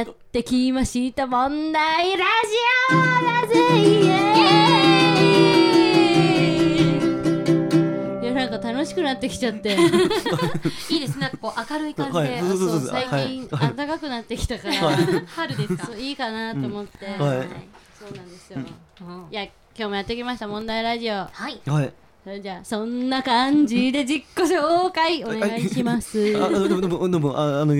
やってきました問題ラジオだぜイエーイ。いやなんか楽しくなってきちゃって。いいですね。なんかこう明るい感じで、はい。そうそうそう最近はい。暖かくなってきたから、春ですか？そういいかなと思って、はい。そうなんですよ、うん。いや今日もやってきました。問題ラジオ。はい。はいそれじゃそんな感じで自己紹介お願いします。あどうもどうもああの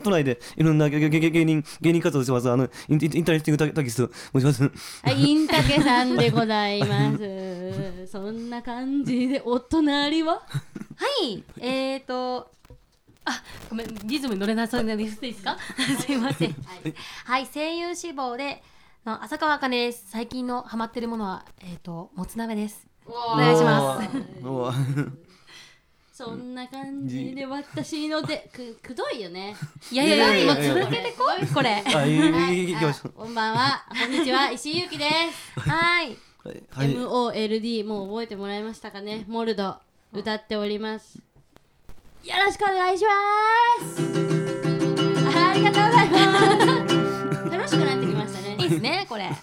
都内でいろんな芸人芸人活動してますあのインインタレスティングたけしと申します。はいインタケさんでございます。そんな感じでお隣は？はいえ、ー、と。あ、ごめん、リズムに乗れなそうなんですか。すいません。はい、はい、声優志望で、浅川茜です最近のハマってるものはえーともつ鍋ですお願いします。そんな感じで、私ので、く、くどいよね。いやいやいやもう続けてこいこれあ、い、はいい、いきましょあこんばんは。こんにちは。石井ゆきです。はいう。はい、はい。MOLD、もう覚えてもらいましたかね。モルド、歌っております。よろしくお願いします。ありがとうございます。ですね これ。はい。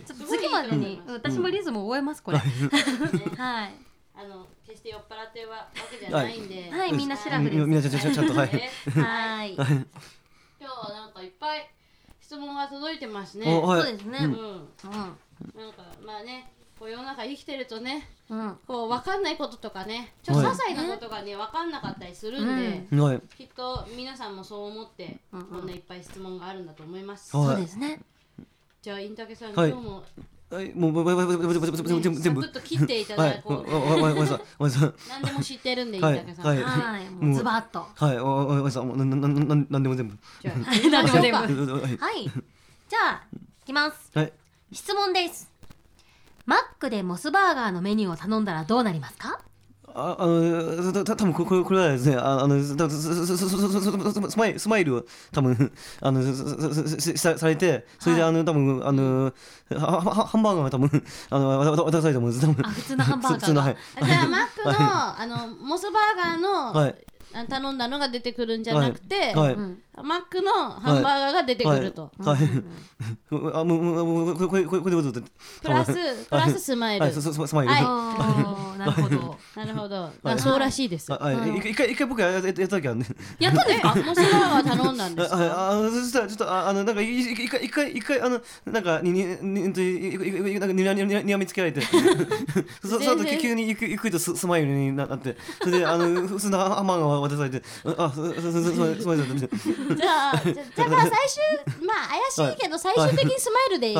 ちょっと次までに。私もリズム覚えますこれ。はい。あの決して酔っ払ってるわけじゃないんで、はい。みんなシラフですみんなちゃんちゃんちゃんと、はい。ねはい。今日はなんかいっぱい質問が届いてますね。おはい。そうですね。うん、うん。なんかまあね、こう世の中生きてるとね、うん。こう分かんないこととかね、ちょっと些細なことがね分かんなかったりするんで、はい。きっと皆さんもそう思って、こんないっぱい質問があるんだと思います。はい。そうですねじゃあインタケさん、はい、今日もはい、もう、全部、全部、切っていただこう。はい、わ、わ、わ、わ、何でも知ってるんで、はい、はい、はい、もうズバッと。はい、わ、わ、わ、もう、なん、なん、なん、はい、じゃあ、いきます。はい。質問です。マックでモスバーガーのメニューを頼んだらどうなりますかあ、あの、た、た、多分これ、これはですね、ああの、た、す、す、す、す、す、スマイル、スマイルを、多分、あの、さ、されて、それで、あの、多分、あの、は、は、ハンバーガーが多分、あの、わ、わ、渡されたもんです。多分。普通のハンバーガーが普通の、はい。じゃあマックの、あのモスバーガーの、頼んだのが出てくるんじゃなくて、はい。うんマックのハンバーガーが出てくると、はい。あ、もう、もう、もう、これ、これ、これ、これ、ことで。プラスプラススマイル、はい、そう、そう、スマイル。なるほどなるほど、あそうらしいです、あはい、一回、一回僕や、や、やった時あるね。やったんですか？モスバーガー頼んだんですはい、かあの、そしたら、ちょっと、あ、あの、なんか、い一回、一回、一回、あの、なんか、に、に、に、なんか、にら、にら、にらみつけられて。そ、その時、急に、ゆく、ゆくと、ス、スマイルになって。それで、あの、普通のハンバーガーを渡されて。あ、す、す、す、す、スマイルだって。じゃあじゃだから最終まあ怪しいけど最終的にスマイルで、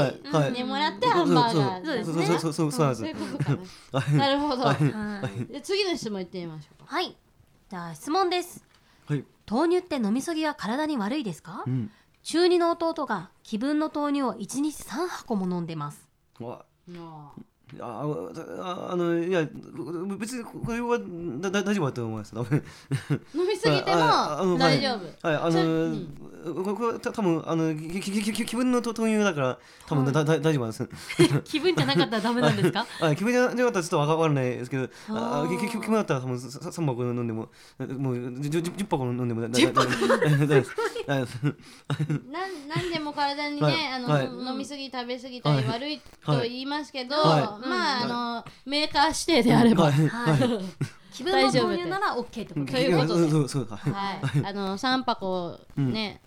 ねもらってハンバーガー。そう。ですね。そう、そう、そう、そうなんそういでうことかな。す。なるほど、はい。で次の質問いってみましょうか。はい。じゃあ質問です。はい。豆乳って飲みすぎは体に悪いですか？うん。中二の弟が気分の豆乳を1日3箱も飲んでます。わ。もあ、あ、あの、いや、別に、これは、だ、だ、大丈夫だと思います。飲みすぎても大丈夫、はい、あそれの、これ多分あの気分のと豆乳だから多分だだ大丈夫なんです。気分じゃなかったらダメなんですかあ気分じゃなかったらちょっとわかわかんないですけど、ああーきき気分だったら多分ささ三箱飲んでももう十十十箱飲んでもだだだだだだだなんなんでも体にね、はいあの、はい飲みすぎ食べ過ぎたり悪いと言いますけど、まあ、あのメーカー指定であれば、気分の豆乳なら OK ってことそういうことでそうそうか。あの三箱ね、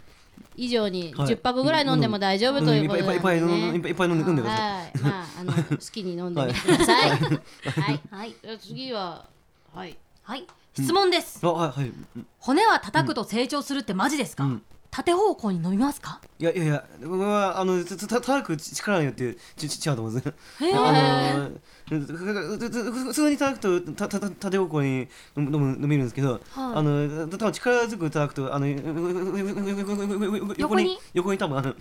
以上にはい。十箱ぐらい飲んでも大丈夫ということで、ね。いっぱいいっぱいいっぱい飲んでい。っぱい飲んで飲んでください。はい、まああの好きに飲んでみてください。はい、はい。じゃあ次ははい。はい。質問です、あはいはい。骨は叩くと成長するってマジですか、うん。縦方向に飲みますか？いやいやいや、僕はあのたく力によってちち違うと思うんです。よ。へー。あの普通に叩くとたたた縦方向に飲む飲めるんですけど、あの多分力強く叩くとあの横に横に多分あの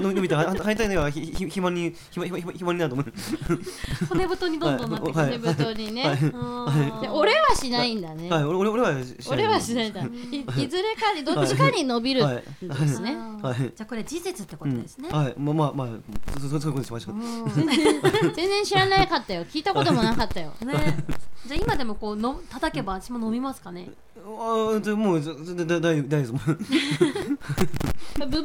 伸びて反対のがひひ肥満に肥満になると思う。骨太にどんどんなってくる、はい手太にね。あでー俺はしないんだね。はい、俺俺俺は俺はしないんだ。いいずれかにどっちかに伸びるんですね。あーはいじゃあこれ事実ってことですね、はい、まあまあまあそういうことにしましょう。全然知らないかったよ。聞いたこともなかったよ。ね、じじゃあ今でもこうの叩けば私も飲みますかね？あでもうだだだ大丈夫大丈夫。部分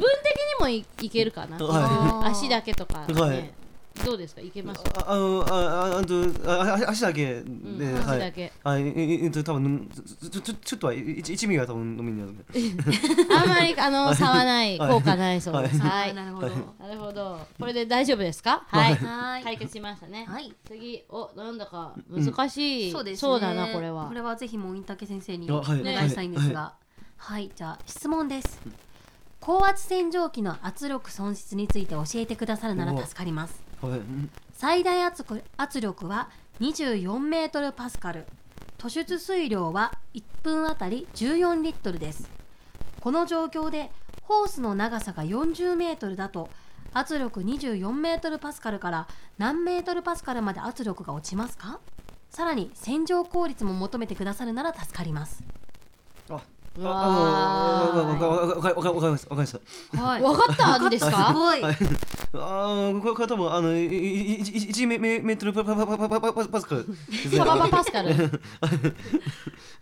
的にもいいけるかな、は足だけとか、ね。はいどうですか？いけます？ああのあああとああ足だけで、うんはい。足だけ。はい。ええっと多分ちょちょちょっとは一一味は多分飲みになる あんまりあの差はないはい効果ないそうです。ははい。い、なるほど。はい。なるほど。これで大丈夫ですか？はい、はい。解決しましたね、はい。次おなんだか難しい、そうですね。だなこれは。これはぜひもうインタケ先生にあおはい。願いしたいんですが。はい、じゃあ質問です。高圧洗浄機の圧力損失について教えてくださるなら助かります最大圧力圧力は24メートルパスカル。突出水量は1分あたり14リットルです。この状況でホースの長さが40メートルだと圧力24メートルパスカルから何メートルパスカルまで圧力が落ちますか？さらに洗浄効率も求めてくださるなら助かります。あうあわわわわわかわかりましたわかりましたはいわかったんですすかごい。はい。ああこれこれ多分あのいいい一メメメートルパパパパパパパパスカル。ですねパパパパスカル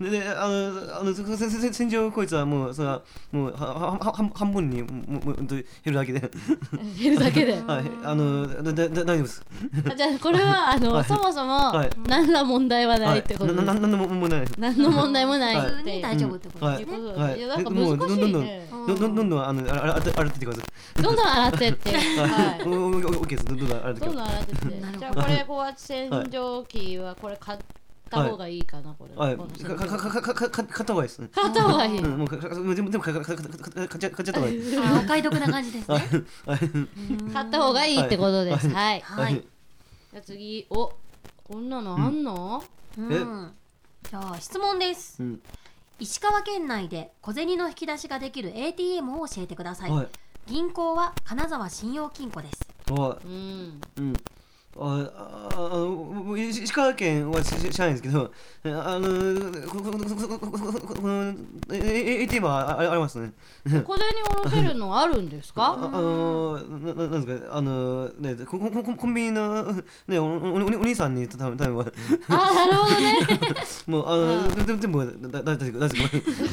でであのあのせせせ洗浄こいつはもうそれはもうははは半半分にももも減るだけで。減るだけで。はい。あのだだだ大丈夫です。あじゃあこれはあの、はい。そもそも、はい。何ら問題はないってことなななんでももうないです。何の問題もないはい普通っていうに大丈夫ってことはいですね、はい。いやなんかもう難しいね。どんどんどんどんどんあのあらあら洗ってってくださいどんどん洗ってってはいオッケーですどんどん洗ってどんどん洗ってってじゃあこれ高圧洗浄機はこれ買った方がいいかなこれはいかかかかかかか買った方がいいですね買った方がいい、うんもうかかもう全部全部かかかかかか買っちゃ買っちゃった方がいいあお買い得な感じですね買った方がいいってことですはい、はい、じゃあ次おこんなのあんの、うん、じゃあ質問ですうん石川県内で小銭の引き出しができる ATM を教えてください、はい。銀行は金沢信用金庫です。はうん。うん。あ石川県は知らないんですけどあのこここの ATM はありますね小銭下ろせるのあるんですああかのなんですかあのねコンビニのねお兄さんに多分多分あなるほどねもうあの全全部だだだだだ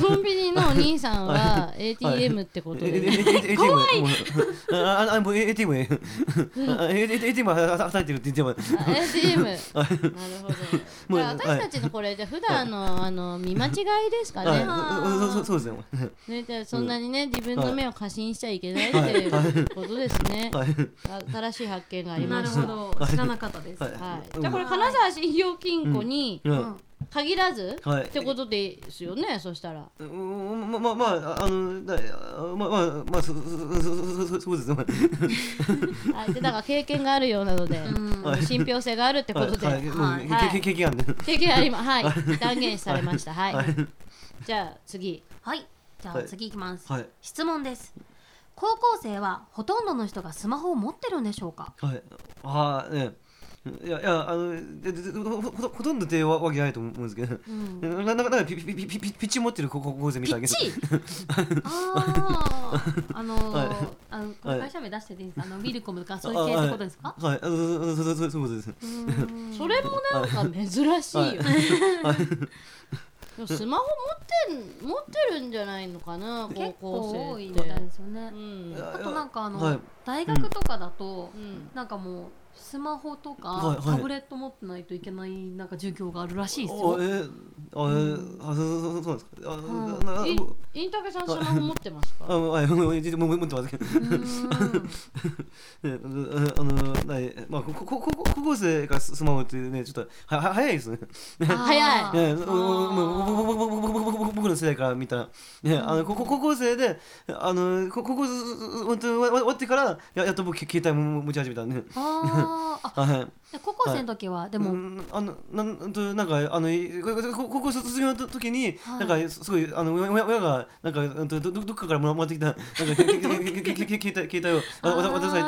コンビニのお兄さんは ATM ってことで、ATM 怖いあもう ATM ATM は働いてるって言っても ATM なるほど。もうじゃあ私たちのこれじゃあ普段のあの見間違いですかね、はい。そうそうそうですね。ね、じゃあそんなにね、自分の目を過信しちゃいけないっていうことですね。新しい発見がありなるました。ほど知らなかったです、はい。はい、じゃあこれ金沢信用金庫にうん限らず、はい。ってことですよねそしたら。うんまままああのだまあまあまあそそそそそうですねはいでだから経験があるようなので、ん信憑性があるってことで、はいはい経験ある経験ありますはい断言されましたはい、はいじゃあ次はいじゃあはい次いきます、はい質問です高校生はほとんどの人がスマホを持ってるんでしょうかはいああねいやいやあのでででほほほとんどってわわけないと思うんですけど、ん。ななんかなんかピピピピピッチ持ってる高校生みたいな。ピッチ？あああのー はい。あの会社名出してていいですか？あの ウィルコムとかそういうあ系ってことですか？はい、あそうそうそうそうそうです。それもなんか珍しいよ、でもスマホ持ってん持ってるんじゃないのかな？高結校構多生って。いみたいですよね。うん。あとなんかあの、はい。大学とかだと、うん。なんかもうスマホとか、タブレット持ってないといけないなんか授業があるらしいですあよ。えー、あえー、あそうそうそうそうなんですか。あ、うんインタケさんスマホ持ってますかあはいもうもうもう持ってますけど。ああのないまあここここ高校生がスマホってねちょっとはは早いですね。早いね、僕僕僕僕僕僕の世代から見たら、ね、あのここ高校生で、あのこここ本当終わってからややっと僕携帯も持ち始めたんで、あはい。で高校生の時は、でも、うんあのなんとなんかあの高校卒業の時に、はい。なんかすごいあの親親がなんかうんとどどどっかからもらってきたなんか携帯携帯を渡され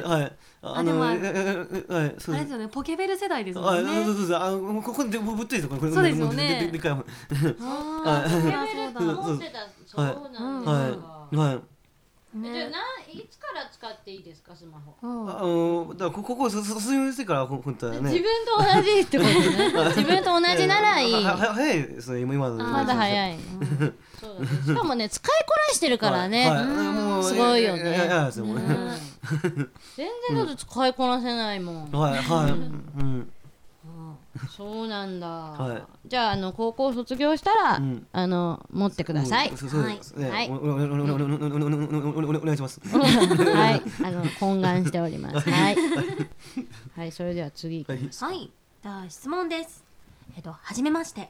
てはい。あのはいそうです。あれですよねポケベル世代ですもあんね。そうそうそうあのここでぶぶっといですこれ。そうですよね。でででかいもんあーはい。そりゃそうだそう。持ってたそうなんですか、はい。はい。えじゃいつから使っていいですかスマホ？うん。あのだからここ卒業してからほ本当はね。自分と同じってことね。自分と同じならいい。はは早いですね今今のまだ早いそうだね。しかもね使いこなしてるからね、はいはい。もうすごいよね。全然だって使いこなせないもん、はいはい。うんそうなんだ、はい、じゃああの高校卒業したら、あの持ってください、はい、はい、お願いしますはいあの懇願しておりますはい、はい、それでは次いはいじゃあ質問ですえっとはめまして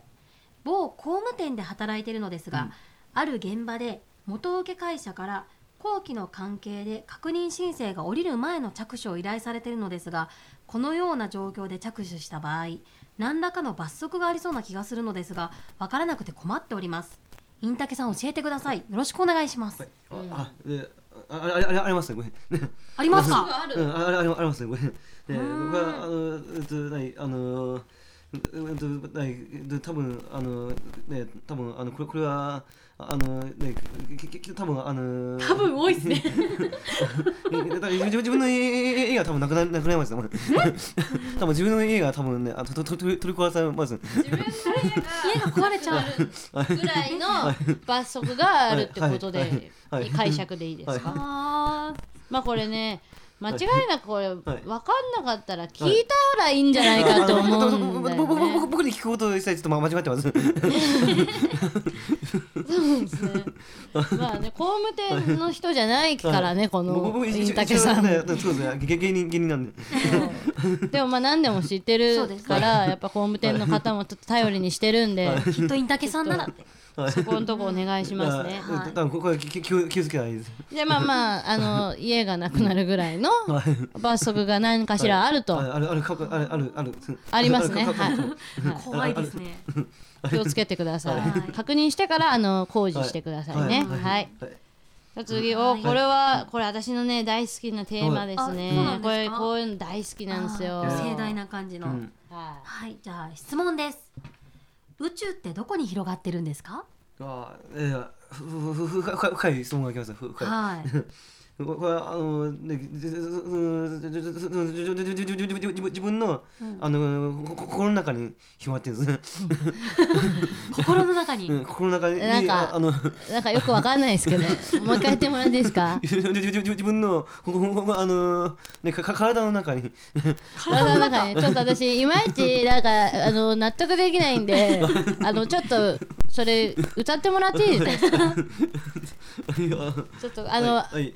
某工務店で働いているのですが、ある現場で元請け会社から後期の関係で確認申請が下りる前の着手を依頼されているのですが、このような状況で着手した場合、何らかの罰則がありそうな気がするのですが、わからなくて困っております。インタケさん教えてください。よろしくお願いします。あでああれあれありますね。これねありますか？あ るうんあれあれありますね。これねでうん僕はあのえっと何あのえっと何で多分あのね多分あのこれこれはあのねききき多分あの多分多いですね。だから自分の家家が多分なくななくなりますね。多分自分の家が多分ね、あととと取り取り壊されます。自分の家が壊れちゃう。ぐらいの罰則があるってことで、解釈でいいですか、あまあこれね間違いなくこれ、い分かんなかったら聞いたらいいんじゃないかと思うんだよ僕僕ね。僕僕に聞くこと一切ちょっと間違ってます。そうですね。まあね工務店の人じゃないからね、このイン僕僕一応タケさん。ね、そうですね。芸芸人芸人なんで。でもまあ何でも知ってるから、やっぱ工務店の方もちょっと頼りにしてるんで、あ、きっとインタケさんならって。そこのとこお願いしますね。あ多分ここは気気気けないです。でまあまああの家がなくなるぐらいのはい。罰則が何かしらあるとああるあるかあるあるあるありますね。はい。怖いですね。気をつけてくださはいい。確認してからあの工事してくださいね。はい次おこれはこれ私のね大好きなテーマですね。これこういうの大好きなんですよ。盛大な感じの。はい、じゃあ質問です。宇宙ってどこに広がってるんですか？あえーふふふふ深い質問が来ました。ふ深い。はい。これはあの自分の,、あの心の中に広まってるんです心の中に、心の中に。なんかあのなんかよくわかんないですけど もう一回言ってもらっていいですか？自分のあの、ね、か体の中に。体の中に。ちょっと私いまいちなんかあの納得できないんで あのちょっとそれ歌ってもらっていいですか？ちょっとあの、はい。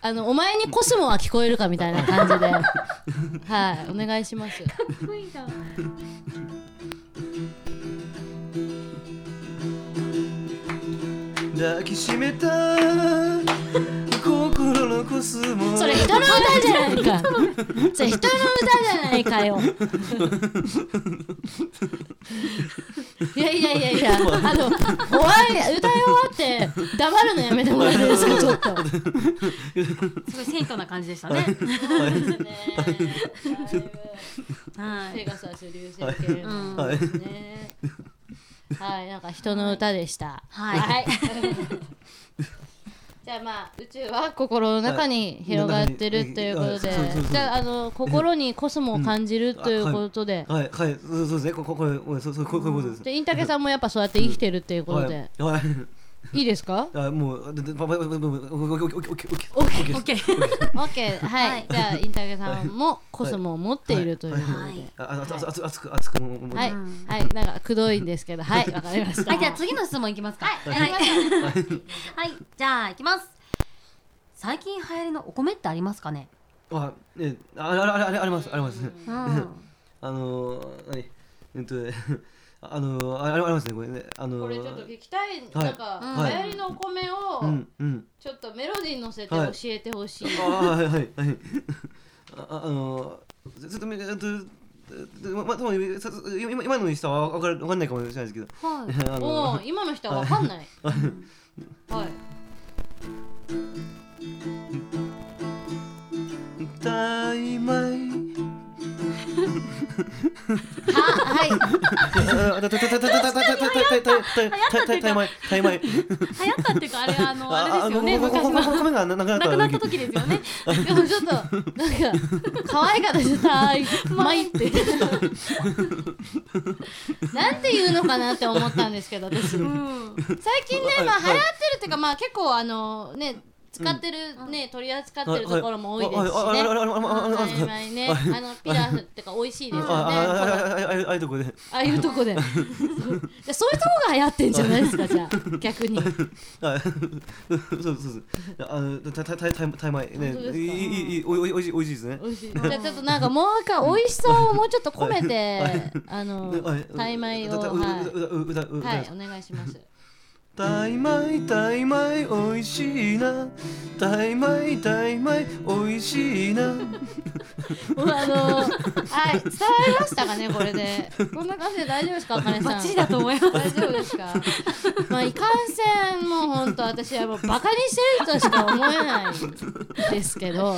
あのお前にコスモは聞こえるかみたいな感じで、はい、お願いします。抱きしめた心のコスモそれ人の歌じゃないか。それ人の歌じゃないかよ。いやいやいやいや、あの、終わり、歌い終わって、黙るのやめてもらすか、ちょっと。すごい謙虚な感じでしたね。ねはい。ペガサス流星系のはいですね。はい、なんか人の歌でした。はい 宇宙は心の中に広がってるということで。じゃああの心にコスモを感じるということで、はい。はい。そうそうですねこここれこれそうそうこういうことです。でインタケさんもやっぱそうやって生きてるっていうことで、はい。はい。い、いですか？あもうオッケーはい、はいじゃあインタケさんもコスモを持っているということでははい熱熱く熱くはいうんなんかくどいんですけどはいわかりましたはい、じゃあ次の質問いきますか。はい。はいはい。じゃあ行きます。最近流行りのお米ってありますかね？あねああれあれあれありますあります。うん。あのー何？えっとね あのーあれありますねこれね。あのーこれちょっと聞きたい、はい。なんか、はい。流行りのお米をうんうん。ちょっとメロディーに乗せて教えてほしい、あはいはいはい。あああのーずずっとみえっとまま多分さ今今の人はわかるわかんないかもしれないですけど。はい。あおのお今の人はわかんない。はい大米はい。タイマイタイマイ流行ったっていうかあれあのあれですよね昔のなくなっなくなった時ですよねでもちょっとなんか可愛かったですたいまいってなんて言うのかなって思ったんですけど私うん最近ねまあ流行ってるっていうかまあ結構あのね使ってるね、取り扱ってるところも多いですしね。ああああのピラフってか美味しいですよねああいうとこでああいうとこでじゃそういうとこが流行ってんじゃないですかじゃあ逆にそうそうそうあのたたたたたまいねいいいいおいおいおいしいですねじゃちょっとなんかもう一回美味しさをもうちょっと込めてあのたまいをはいお願いしますタイ米タイ米おいしいな。タイ米タイ米おいしいな。もうあのはい伝わりましたかねこれで。こんな感じで大丈夫ですかあかねさん。バッチリだと思います。大丈夫ですか？まあいかんせんもう本当私はもうバカにしてるとしか思えないですけど。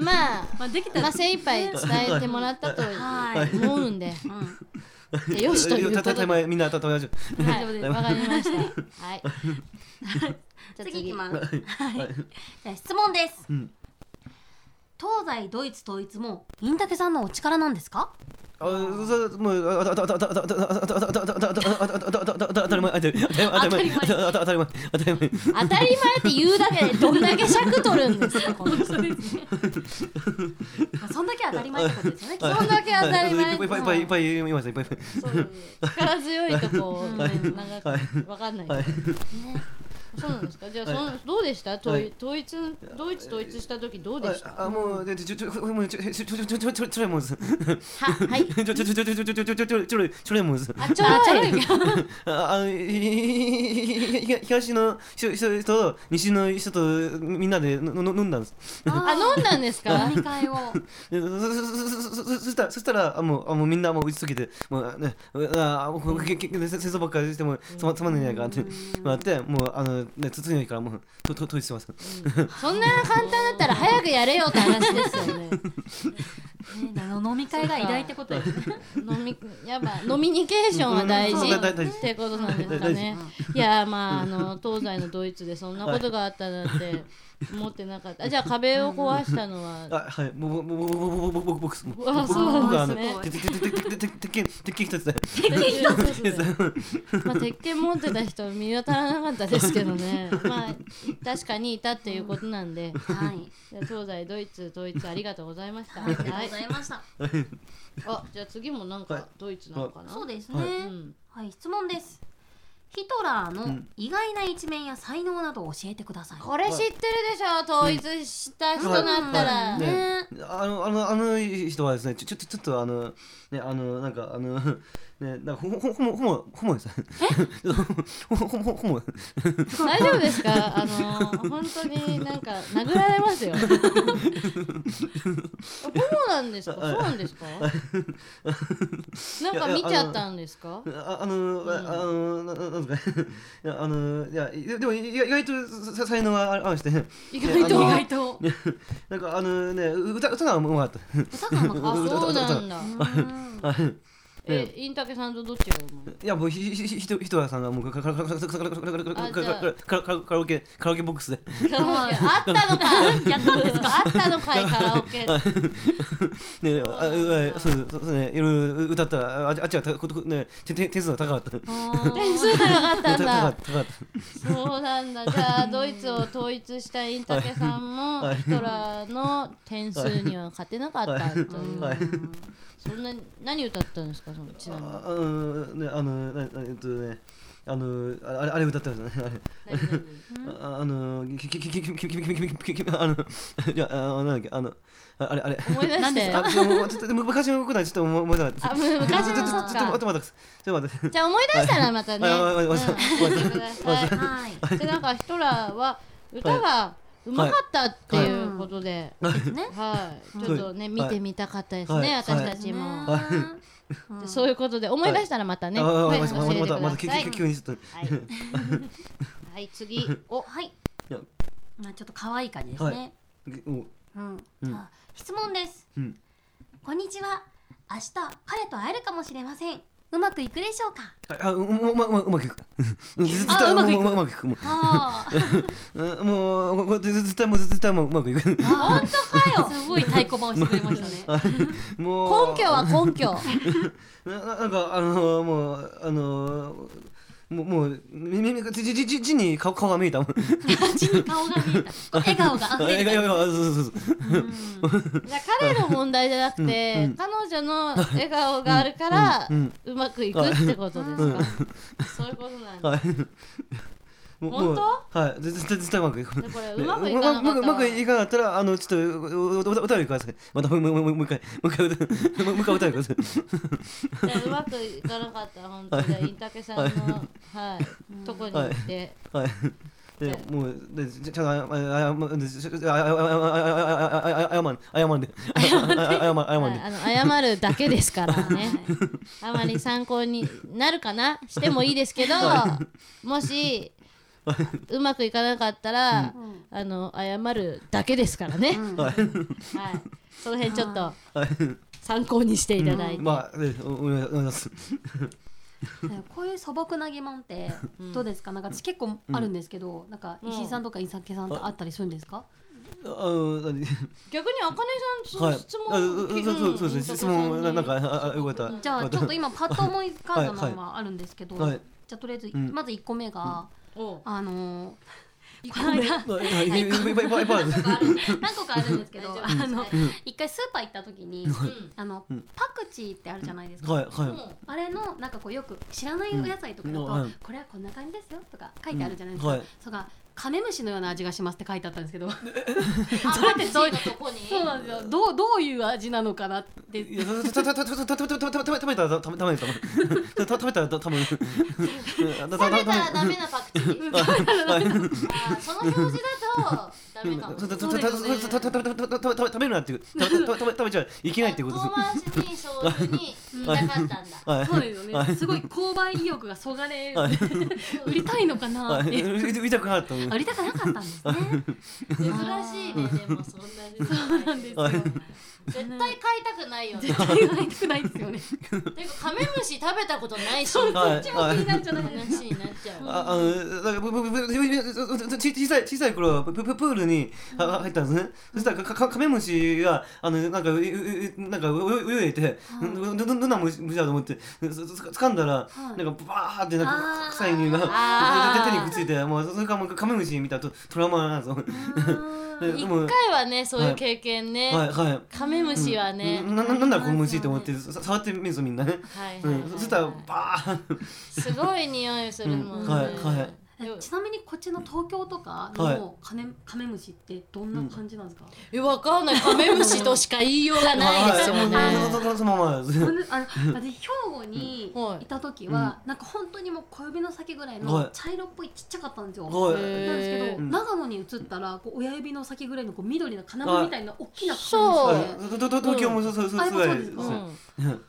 まあまあできたらまあ精一杯伝えてもらったとはい思うんで、うん。でよしということでみんな食べましょう。はい。大丈夫ですわかりました。はい。じゃあ次いきます。はい。じゃあ質問です、うん東西ドイツ統一もインタケさんのお力なんですかあ、そもうあたたたたたたたたたたたた当たり前当たり前当たり前当たり前当たり前当たり前当たり前って言うだけでどんだけ尺取るんですかこの人そんだけ当たり前ってことですよね。そんだけ当たり前いっぱいいっぱいいっぱい言いますいっぱい力強いとこう、はいね、長くわかんない、はいそうなんですか？じゃあ、そのどうでした？統一統一ドイツ統一した時どうでした？あもうでちょちょもうちょちょちょちょちょちょちょちょははいちょちょちょちょちょちょちょちょちょちょちょれちょれもずあちょろいああの東の人と西の人とみんなで飲んだんですあ飲んだんですか飲み会を。でそしたらそしたらあもうあもうみんなもう打ち解けてもうねあもうけけけ戦争ばっかりしてもつまつまんないんじゃないかってなってもうあのね次の日からもうとと統一してます。そんな簡単だったら早くやれよって話ですよね。ね、あの飲み会が偉大ってことですね。飲みやっぱ飲みニケーションは大事ってことなんですかね。いやまああの東西のドイツでそんなことがあったなんて 思ってなかったあじゃあ壁を壊したのはあはいもうもうもうもうもう僕僕僕僕あそうなんですねててててててて鉄拳鉄拳一つでまあ鉄拳持ってた人見当たらなかったですけどねまあ確かにいたっていうことなんではい。じゃあ東西ドイツ統一ありがとうございましたありがとうございました。あじゃあ次もなんかドイツなのかなそうですね。はい、質問です。ヒトラーの意外な一面や才能などを教えてください。これ知ってるでしょ？統一した人だったらはい。ね。あのあのあの人はですねちょちょちょっとあのねあのなんかあのねなんかほほほもほもほもです。え？ほほほほも。大丈夫ですか？あの本当になんか殴られますよ。ホモなんですか？そうなんですか？なんか見ちゃったんですか？ああのああのなんですか？ねいやあのいやででも意外とさ才能がああるして。ね意外と意外と。なんかあのね歌歌がうまかった。歌がうまあかっそうなんだえ、インタケさんとどっちがう？まいいやもうひひひひとひとやさんがもうカラオケカラオケカラオケボックスで。あったのか。やったんですか？あったのかいカラオケ。ねあそうそうねいろいろ歌ったらああっちはことね点点数が高かった。点数が高かったんだ。そうなんだ。じゃあドイツを統一したインタケさんもヒトラーの点数には勝てなかったという。そんな何歌ったんですか？のちなみに。ああのねあのななえっとねあのああれあれ歌ったんですよね。あれ。ああのきききききききききききあのいやあのなんだっけあのああれあれ。思い出して。あちょもうちょっと昔のことはちょっと思い出なかった。あむ昔のちょっとちょっとちょっと待ってちょっと待って。じゃあ思い出したらまたね。はい。はい。でなんかヒトラーは歌がうまかったっていうことで、ね。はい、ちょっとね、はい見てみたかったですね、はい。私たちも、そういうことで思い出したらまたね、あはい。またま教えてくたまた急にちょっとはい、はい、次、お、はい。いや。まあちょっと可愛い感じですね。お。うん。うん。じゃあ質問です。うん。こんにちは。明日彼と会えるかもしれませんうまくいくでしょうか？あうううまうまくいく。絶あ対うまくいく。もううまくいく。もう。もうこれ絶対もう絶対 もううまくいく。あ本当かよ。すごい太鼓判をしてくれましたね。もう。根拠は根拠。なななんかあのもうあのもうもう耳がじじじじに顔顔が見えた。もん顔が見えた。笑顔が。溢れてたいやいやいやそうそうそう。じゃあ彼の問題じゃなくて、彼女の笑顔があるから、うまくいくってことですか、そういうことなんだ、はいもう本当？はい絶対絶対うまくいくでこれうまくいかなかったらうまくいかなかったらあのちょっとおおおお便りくださいまたもうもうもうもう一回もう一回もう一回お便りくださいでうまくいかなかったら本当にインタケさんの、はいとこに行って、はい。でもうでちゃんとあ謝るだけですからねあまり参考になるかなしてもいいですけどもしうまくいかなかったら、あの謝るだけですからね、はいはい、その辺ちょっとはい。参考にしていただいて、まあでおお願いします。こういう素朴な疑問ってどうですか？なんか私結構あるんですけど、なんか石井さんとか伊崎さんとあったりするんですか、逆にあかねさん質問、あそうそうそう質問ななんかああよかった。じゃあちょっと今パッと思い浮かんだのはあるんですけど、はい。じゃあとりあえず、うん。まず1個目が、おうあのはいはいいっぱい。いっぱい。いっぱいいっぱいある何個かあるんですけど あのはい一回スーパー行った時にあのうん。パクチーってあるじゃないですか、あれのなんかこうよく知らないお野菜とかだと、これはこんな感じですよとか書いてあるじゃないですか、それがカメムシのような味がしますって書いてあったんですけど。あそれってそういうとこにそうなんですよ。どうどういう味なのかなって。いやたたたたたたたたたた食べたらた食べたらた食べたら多分食べたらダメなパクチーあーその表示だとダメかもたたたたたたたたたた食べるなっていう食べ食べ食べちゃいけないっていうこと遠回しにそういうふうに言いたかったんだはいそうですよ。ねすごい購買意欲がそがれ売りたいのかなっていう見たくなかったあ売りたくなかったんですね。珍しいね。でもそんなに。そうなんですはい絶対買いたくないよね。絶対買いたくないですよね。てかカメムシ食べたことないし。はい気になるじゃない。です話になっちゃうああのだからぶぶぶぶぶち小さい小さい頃プププールには入ったんですね。そしたらかかカメムシがあのなんかうううなんか泳泳いでぬぬぬな虫虫だと思ってつつ掴んだらなんかバーってなんか臭い匂いが手にくっついてもうそれからもうカメムシ見たとトラウマなんですよ。で一も回はねそういう経験ね、はいはい。カメムシはね、なななんだこの虫って思ってさ触ってみるんですよみんなね。はいはいはいうん、そしたらバーすごい匂いするもんね、うん。はいはいちなみにこっちの東京とかはいのカネカメムシってどんな感じなんですか、えわかんないカメムシとしか言いようがないですよね。あのあの私兵庫にはいいた時は、なんか本当にもう小指の先ぐらいはいの茶色っぽいちっちゃかったんですよ。はいなんですけど、長野に移ったらこう親指の先ぐらいのこう緑の金具みたいな大きなカメムシで東京もそうそうそうあそう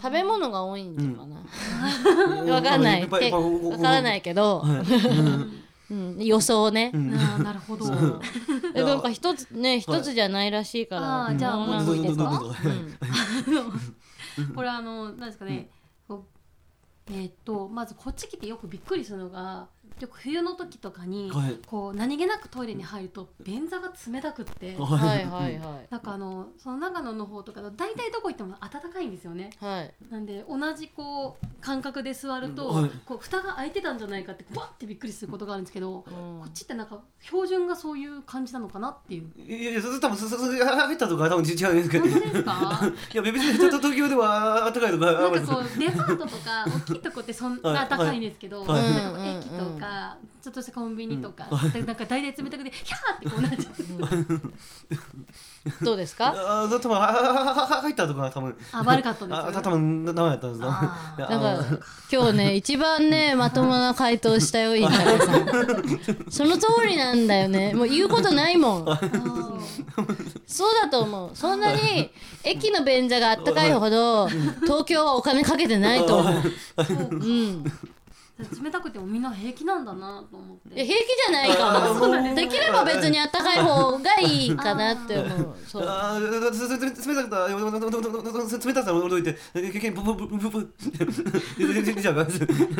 食べ物が多いんじゃかな、わかんない。けわからないけど、うん、予想ね、うん。あーなるほど。えなんか一つね一つじゃないらしいから、あーじゃあもういいですかこれあのなんですかね、えーっとまずこっち来てよくびっくりするのがよく冬の時とかに、はい。こう何気なくトイレに入ると便座が冷たくって。ははいはいはなんかあのその長野の方とかだと大体どこ行っても暖かいんですよね。いはい。なんで同じこう感覚で座ると、はい。こう蓋が開いてたんじゃないかってバッてびっくりすることがあるんですけど、こうん。っちってなんか標準がそういう感じなのかなっていう。いいやいやそれ多分そそそ入ったとか多分違うんですけどですかいや別に東東京では暖かいとかあなんるかこうデパートとか大きいとこってそんな高いんですけど、はいなんかこう駅とか、ちょっとしたコンビニとか、でなんか大体冷たくて ヒャーってこうなっちゃう。どうですか？あ多分はははは入ったとか多分。あ悪かったんですよ、あ多分ダメだったんですあー。いやなんか今日ね 一番ねまともな回答したよインタビューさんその通りなんだよね。もう言うことないもん。そうだと思う。そんなに駅の便座があったかいほど東京はお金かけてないと思う。うん冷たくてもみんな平気なんだなと思って。いや平気じゃないかあも ーできれば別にあったかい方がいいかなって思う。そう。あ冷たくた冷たくた驚い。て結局ブブブブブ出てきちゃうか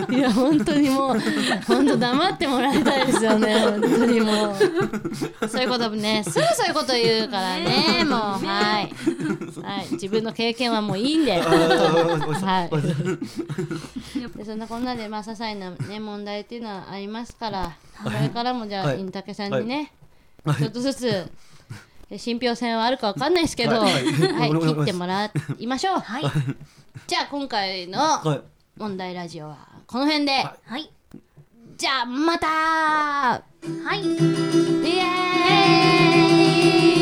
らい。や本当にもう本当黙ってもらい。たい。ですよね本当にもうそうい。うことねすぐそうい。うこと言うからねもうはい。はい。自分の経験はもうい。い。んではい。でそんなこんなでまあ些細なね問題っていうのはありますからこれからもじゃあはい。インタケさんにねちょっとずつえ信憑性はあるかわかんないですけどははい切ってもらいましょうはいじゃあ今回のはい問題ラジオはこの辺で、はいじゃあまたはいイエーイ